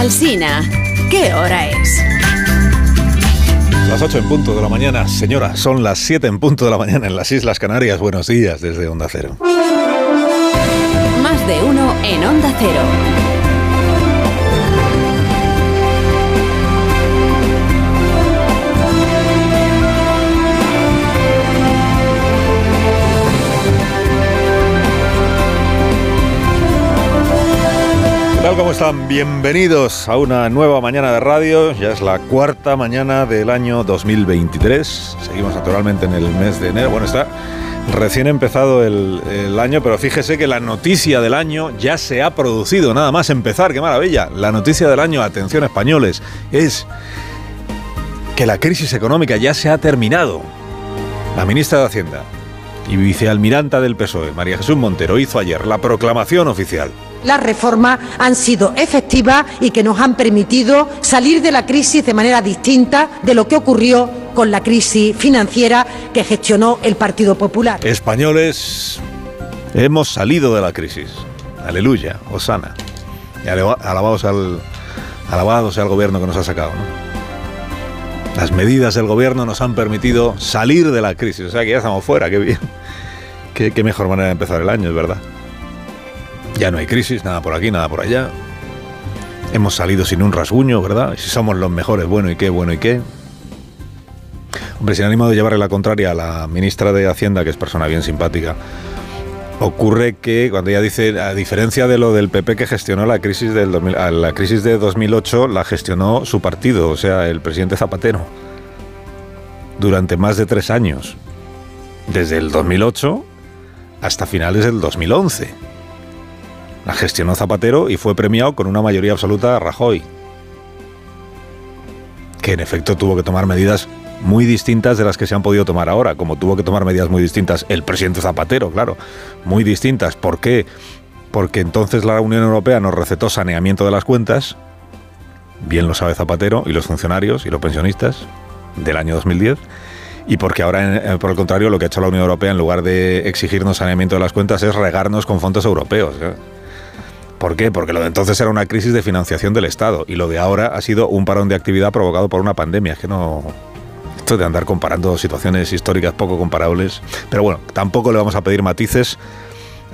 Alsina, ¿qué hora es? Las 8 en punto de la mañana, señora, son las 7 en punto de la mañana en las Islas Canarias. Buenos días desde Onda Cero. Más de uno en Onda Cero. ¿Cómo están? Bienvenidos a una nueva mañana de radio. Ya es la cuarta mañana del año 2023. Seguimos naturalmente en el mes de enero. Bueno, está recién empezado el, el año, pero fíjese que la noticia del año ya se ha producido. Nada más empezar, qué maravilla. La noticia del año, atención españoles, es que la crisis económica ya se ha terminado. La ministra de Hacienda y vicealmiranta del PSOE, María Jesús Montero, hizo ayer la proclamación oficial las reformas han sido efectivas y que nos han permitido salir de la crisis de manera distinta de lo que ocurrió con la crisis financiera que gestionó el Partido Popular. Españoles, hemos salido de la crisis. Aleluya, Osana. Y alabados al, gobierno que nos ha sacado. Las medidas del gobierno nos han permitido salir de la crisis. O sea que ya estamos fuera, qué bien. Qué mejor manera de empezar el año, es verdad. Ya no hay crisis, nada por aquí, nada por allá. Hemos salido sin un rasguño, ¿verdad? Si somos los mejores, bueno y qué, bueno y qué. Hombre, sin ánimo de llevarle la contraria a la ministra de Hacienda, que es persona bien simpática, ocurre que cuando ella dice, a diferencia de lo del PP que gestionó la crisis, del 2000, la crisis de 2008, la gestionó su partido, o sea, el presidente Zapatero, durante más de tres años, desde el 2008 hasta finales del 2011. La gestionó Zapatero y fue premiado con una mayoría absoluta a Rajoy, que en efecto tuvo que tomar medidas muy distintas de las que se han podido tomar ahora, como tuvo que tomar medidas muy distintas el presidente Zapatero, claro, muy distintas. ¿Por qué? Porque entonces la Unión Europea nos recetó saneamiento de las cuentas, bien lo sabe Zapatero y los funcionarios y los pensionistas del año 2010, y porque ahora, por el contrario, lo que ha hecho la Unión Europea en lugar de exigirnos saneamiento de las cuentas es regarnos con fondos europeos. ¿eh? ¿Por qué? Porque lo de entonces era una crisis de financiación del Estado y lo de ahora ha sido un parón de actividad provocado por una pandemia. Es que no. Esto de andar comparando situaciones históricas poco comparables. Pero bueno, tampoco le vamos a pedir matices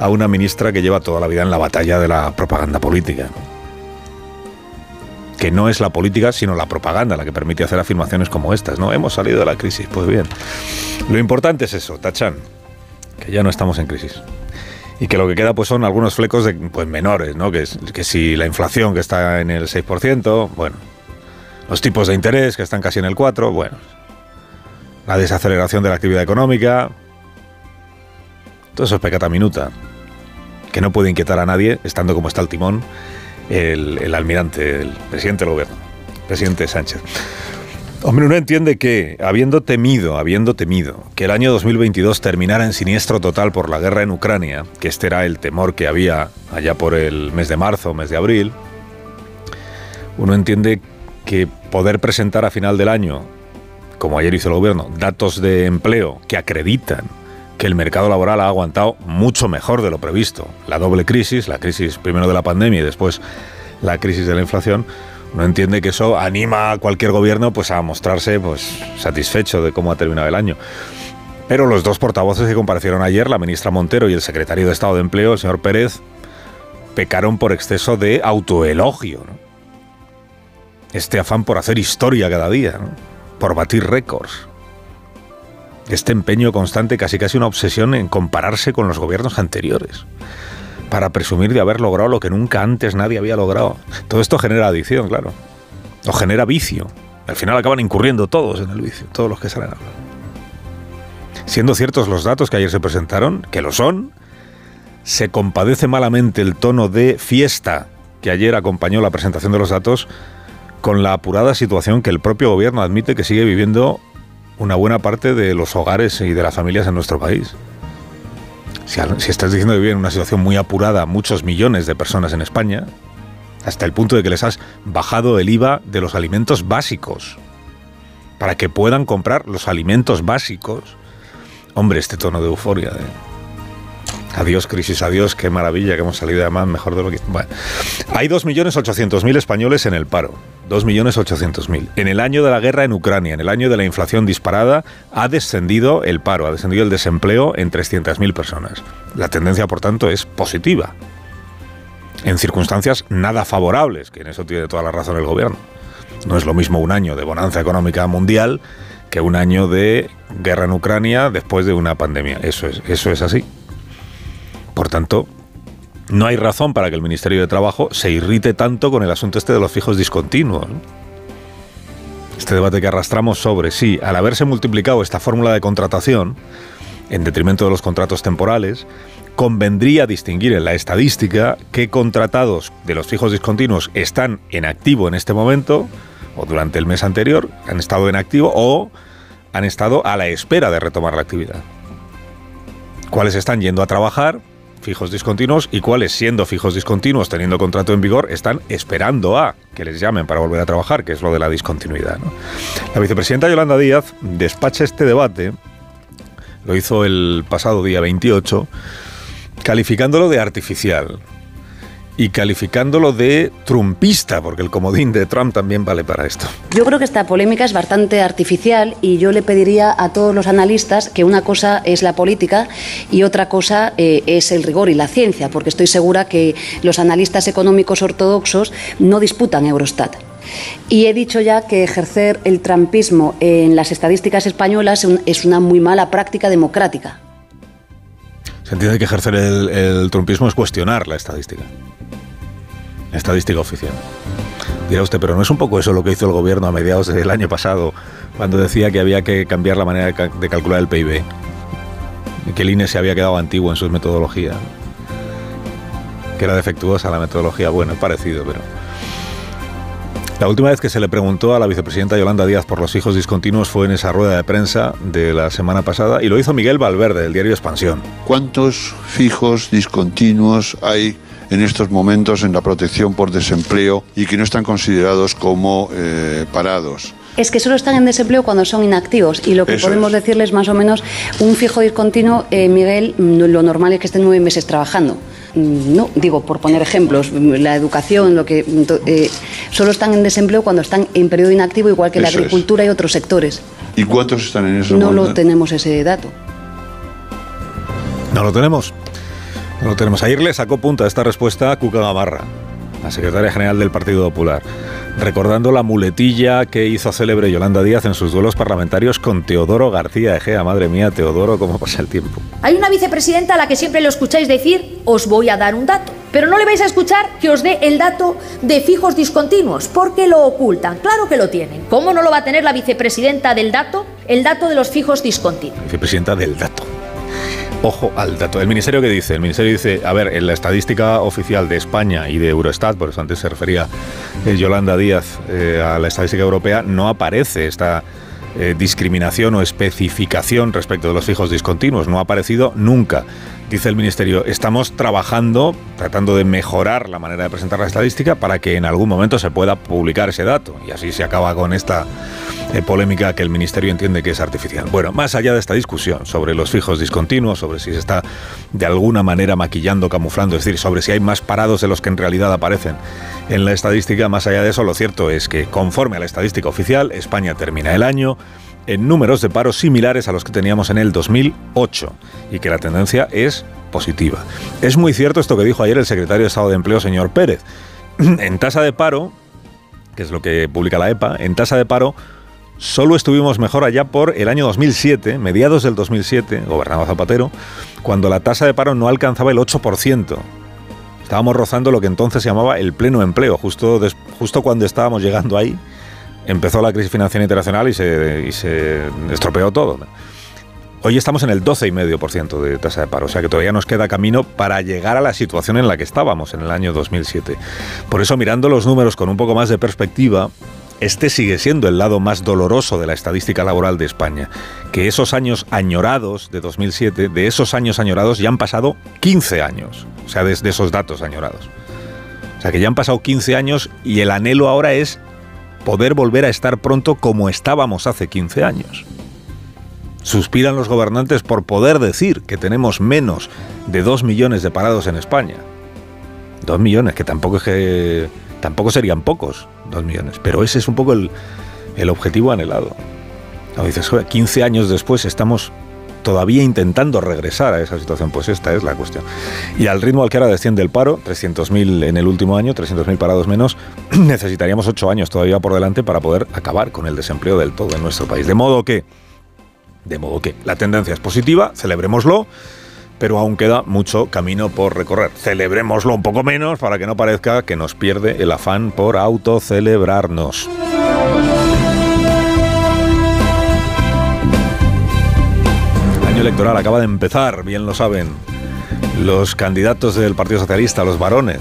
a una ministra que lleva toda la vida en la batalla de la propaganda política. Que no es la política, sino la propaganda la que permite hacer afirmaciones como estas, ¿no? Hemos salido de la crisis, pues bien. Lo importante es eso, Tachan, que ya no estamos en crisis y que lo que queda pues son algunos flecos de, pues menores, ¿no? Que, que si la inflación que está en el 6%, bueno, los tipos de interés que están casi en el 4%, bueno, la desaceleración de la actividad económica, todo eso es pecata minuta, que no puede inquietar a nadie, estando como está el timón, el, el almirante, el presidente del gobierno, presidente Sánchez. Hombre, uno entiende que, habiendo temido, habiendo temido que el año 2022 terminara en siniestro total por la guerra en Ucrania, que este era el temor que había allá por el mes de marzo, mes de abril, uno entiende que poder presentar a final del año, como ayer hizo el gobierno, datos de empleo que acreditan que el mercado laboral ha aguantado mucho mejor de lo previsto. La doble crisis, la crisis primero de la pandemia y después la crisis de la inflación, no entiende que eso anima a cualquier gobierno pues, a mostrarse pues, satisfecho de cómo ha terminado el año. Pero los dos portavoces que comparecieron ayer, la ministra Montero y el secretario de Estado de Empleo, el señor Pérez, pecaron por exceso de autoelogio. Este afán por hacer historia cada día, por batir récords. Este empeño constante, casi casi una obsesión en compararse con los gobiernos anteriores para presumir de haber logrado lo que nunca antes nadie había logrado. Todo esto genera adicción, claro. O genera vicio. Al final acaban incurriendo todos en el vicio, todos los que salen a hablar. Siendo ciertos los datos que ayer se presentaron, que lo son, se compadece malamente el tono de fiesta que ayer acompañó la presentación de los datos con la apurada situación que el propio gobierno admite que sigue viviendo una buena parte de los hogares y de las familias en nuestro país. Si, estás diciendo que viven en una situación muy apurada muchos millones de personas en España, hasta el punto de que les has bajado el IVA de los alimentos básicos, para que puedan comprar los alimentos básicos. Hombre, este tono de euforia. ¿eh? Adiós crisis, adiós, qué maravilla que hemos salido además mejor de lo que... Bueno, hay 2.800.000 españoles en el paro. 2.800.000. En el año de la guerra en Ucrania, en el año de la inflación disparada, ha descendido el paro, ha descendido el desempleo en 300.000 personas. La tendencia, por tanto, es positiva. En circunstancias nada favorables, que en eso tiene toda la razón el gobierno. No es lo mismo un año de bonanza económica mundial que un año de guerra en Ucrania después de una pandemia. Eso es, eso es así. Por tanto, no hay razón para que el Ministerio de Trabajo se irrite tanto con el asunto este de los fijos discontinuos. Este debate que arrastramos sobre sí, al haberse multiplicado esta fórmula de contratación, en detrimento de los contratos temporales, convendría distinguir en la estadística qué contratados de los fijos discontinuos están en activo en este momento, o durante el mes anterior, han estado en activo, o han estado a la espera de retomar la actividad. ¿Cuáles están yendo a trabajar? Fijos discontinuos y cuáles, siendo fijos discontinuos, teniendo contrato en vigor, están esperando a que les llamen para volver a trabajar, que es lo de la discontinuidad. La vicepresidenta Yolanda Díaz despacha este debate, lo hizo el pasado día 28, calificándolo de artificial y calificándolo de trumpista, porque el comodín de Trump también vale para esto. Yo creo que esta polémica es bastante artificial y yo le pediría a todos los analistas que una cosa es la política y otra cosa eh, es el rigor y la ciencia, porque estoy segura que los analistas económicos ortodoxos no disputan Eurostat. Y he dicho ya que ejercer el trumpismo en las estadísticas españolas es una muy mala práctica democrática. Se entiende que ejercer el, el trumpismo es cuestionar la estadística estadística oficial. Dirá usted, pero ¿no es un poco eso lo que hizo el gobierno a mediados del año pasado, cuando decía que había que cambiar la manera de, calcular el PIB? Que el INE se había quedado antiguo en sus metodologías. Que era defectuosa la metodología. Bueno, es parecido, pero... La última vez que se le preguntó a la vicepresidenta Yolanda Díaz por los hijos discontinuos fue en esa rueda de prensa de la semana pasada y lo hizo Miguel Valverde, del diario Expansión. ¿Cuántos fijos discontinuos hay en estos momentos en la protección por desempleo y que no están considerados como eh, parados. Es que solo están en desempleo cuando son inactivos y lo que podemos decirles más o menos, un fijo discontinuo, eh, Miguel, mm, lo normal es que estén nueve meses trabajando. Mm, no, digo, por poner ejemplos, la educación, lo que eh, solo están en desempleo cuando están en periodo inactivo, igual que la agricultura y otros sectores. ¿Y cuántos están en eso? No lo tenemos ese dato. No lo tenemos. No lo tenemos. Ayer le sacó punta a esta respuesta a Cuca Gamarra, la secretaria general del Partido Popular, recordando la muletilla que hizo célebre Yolanda Díaz en sus duelos parlamentarios con Teodoro García Egea. Madre mía, Teodoro, cómo pasa el tiempo. Hay una vicepresidenta a la que siempre lo escucháis decir, os voy a dar un dato. Pero no le vais a escuchar que os dé el dato de fijos discontinuos, porque lo ocultan. Claro que lo tienen. ¿Cómo no lo va a tener la vicepresidenta del dato? El dato de los fijos discontinuos. Vicepresidenta del dato. Ojo al dato. ¿El ministerio qué dice? El ministerio dice, a ver, en la estadística oficial de España y de Eurostat, por eso antes se refería eh, Yolanda Díaz eh, a la estadística europea, no aparece esta eh, discriminación o especificación respecto de los fijos discontinuos. No ha aparecido nunca. Dice el Ministerio, estamos trabajando, tratando de mejorar la manera de presentar la estadística para que en algún momento se pueda publicar ese dato. Y así se acaba con esta eh, polémica que el Ministerio entiende que es artificial. Bueno, más allá de esta discusión sobre los fijos discontinuos, sobre si se está de alguna manera maquillando, camuflando, es decir, sobre si hay más parados de los que en realidad aparecen en la estadística, más allá de eso, lo cierto es que conforme a la estadística oficial, España termina el año en números de paro similares a los que teníamos en el 2008 y que la tendencia es positiva. Es muy cierto esto que dijo ayer el secretario de Estado de Empleo, señor Pérez. En tasa de paro, que es lo que publica la EPA, en tasa de paro solo estuvimos mejor allá por el año 2007, mediados del 2007, gobernaba Zapatero, cuando la tasa de paro no alcanzaba el 8%. Estábamos rozando lo que entonces se llamaba el pleno empleo, justo, justo cuando estábamos llegando ahí empezó la crisis financiera internacional y se, estropeó todo. Hoy estamos en el 12,5% de tasa de paro, o sea que todavía nos queda camino para llegar a la situación en la que estábamos en el año 2007. Por eso, mirando los números con un poco más de perspectiva, este sigue siendo el lado más doloroso de la estadística laboral de España, que esos años añorados de 2007, de esos años añorados ya han pasado 15 años, o sea, desde esos datos añorados. O sea, que ya han pasado 15 años y el anhelo ahora es poder volver a estar pronto como estábamos hace 15 años. Suspiran los gobernantes por poder decir que tenemos menos de dos millones de parados en España. Dos millones, que tampoco es que tampoco serían pocos, dos millones. Pero ese es un poco el, el objetivo anhelado. Dices, joder, 15 años después estamos todavía intentando regresar a esa situación. Pues esta es la cuestión. Y al ritmo al que ahora desciende el paro, 300.000 en el último año, 300.000 parados menos, necesitaríamos 8 años todavía por delante para poder acabar con el desempleo del todo en nuestro país. De modo que de modo que la tendencia es positiva, celebrémoslo, pero aún queda mucho camino por recorrer. Celebrémoslo un poco menos para que no parezca que nos pierde el afán por autocelebrarnos. Año electoral acaba de empezar, bien lo saben los candidatos del Partido Socialista, los varones.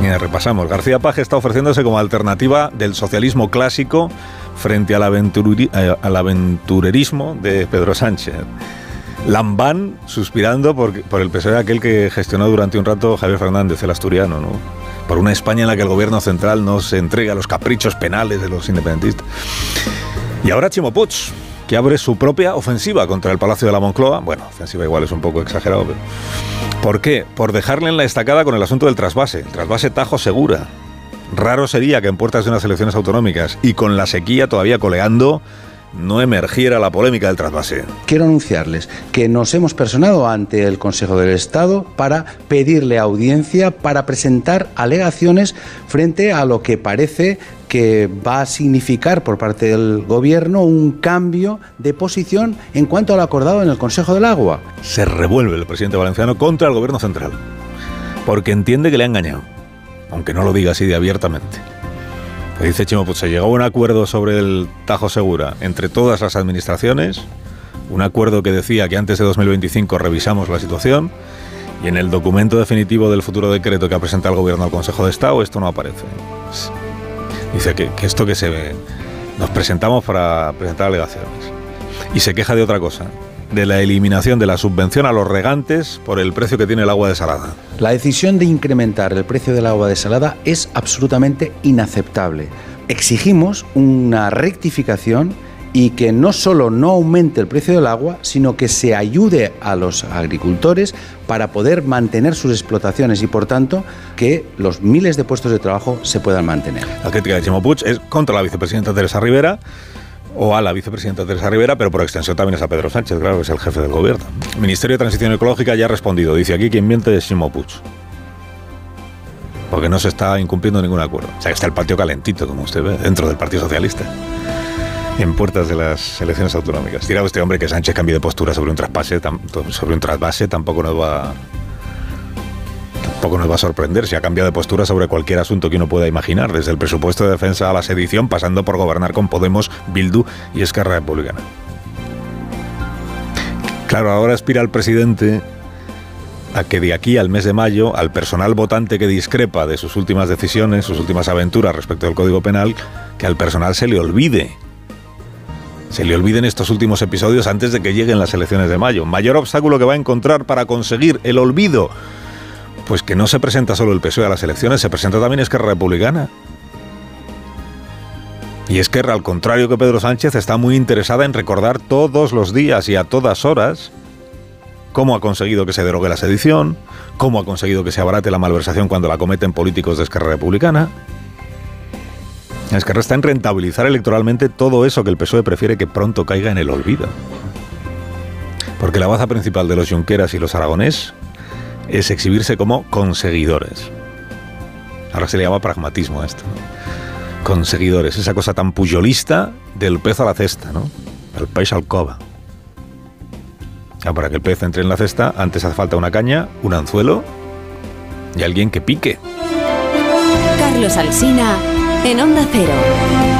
Mira, repasamos. García Paje está ofreciéndose como alternativa del socialismo clásico frente al, eh, al aventurerismo de Pedro Sánchez. Lambán suspirando por, por, el PSOE aquel que gestionó durante un rato Javier Fernández, el asturiano, ¿no? Por una España en la que el gobierno central no se entrega a los caprichos penales de los independentistas. Y ahora Chimo que abre su propia ofensiva contra el Palacio de la Moncloa. Bueno, ofensiva igual es un poco exagerado, pero... ¿Por qué? Por dejarle en la estacada con el asunto del trasvase. El trasvase Tajo Segura. Raro sería que en puertas de unas elecciones autonómicas y con la sequía todavía coleando no emergiera la polémica del trasvase. Quiero anunciarles que nos hemos personado ante el Consejo del Estado para pedirle audiencia para presentar alegaciones frente a lo que parece que va a significar por parte del Gobierno un cambio de posición en cuanto a lo acordado en el Consejo del Agua. Se revuelve el presidente valenciano contra el Gobierno central, porque entiende que le ha engañado, aunque no lo diga así de abiertamente. Dice Chimo, pues se llegó a un acuerdo sobre el Tajo Segura entre todas las administraciones, un acuerdo que decía que antes de 2025 revisamos la situación y en el documento definitivo del futuro decreto que ha presentado el Gobierno al Consejo de Estado esto no aparece. Dice que, que esto que se ve, nos presentamos para presentar alegaciones. Y se queja de otra cosa, de la eliminación de la subvención a los regantes por el precio que tiene el agua desalada. La decisión de incrementar el precio del agua desalada es absolutamente inaceptable. Exigimos una rectificación y que no solo no aumente el precio del agua, sino que se ayude a los agricultores para poder mantener sus explotaciones y, por tanto, que los miles de puestos de trabajo se puedan mantener. La crítica de Chimo Puig es contra la vicepresidenta Teresa Rivera o a la vicepresidenta Teresa Rivera, pero por extensión también es a Pedro Sánchez, claro, que es el jefe del gobierno. El Ministerio de Transición Ecológica ya ha respondido. Dice aquí quien miente es Chimo Puig. Porque no se está incumpliendo ningún acuerdo. O sea, que está el patio calentito, como usted ve, dentro del Partido Socialista. En puertas de las elecciones autonómicas. Dirá este hombre que Sánchez cambie de postura sobre un traspase, sobre un trasvase, tampoco nos va tampoco nos va a sorprender si ha cambiado de postura sobre cualquier asunto que uno pueda imaginar, desde el presupuesto de defensa a la sedición, pasando por gobernar con Podemos, Bildu y Esquerra Republicana. Claro, ahora aspira el presidente a que de aquí al mes de mayo, al personal votante que discrepa de sus últimas decisiones, sus últimas aventuras respecto al Código Penal, que al personal se le olvide. Se le olviden estos últimos episodios antes de que lleguen las elecciones de mayo. Mayor obstáculo que va a encontrar para conseguir el olvido pues que no se presenta solo el PSOE a las elecciones, se presenta también Esquerra Republicana. Y Esquerra, al contrario que Pedro Sánchez, está muy interesada en recordar todos los días y a todas horas cómo ha conseguido que se derogue la sedición, cómo ha conseguido que se abarate la malversación cuando la cometen políticos de Esquerra Republicana. Esquerra está en rentabilizar electoralmente todo eso que el PSOE prefiere que pronto caiga en el olvido. Porque la baza principal de los Junqueras y los Aragonés es exhibirse como conseguidores. Ahora se le llama pragmatismo a esto. Conseguidores, esa cosa tan puyolista del pez a la cesta, ¿no? El pez al cova. para que el pez entre en la cesta, antes hace falta una caña, un anzuelo y alguien que pique. Carlos Alsina, en Onda Cero.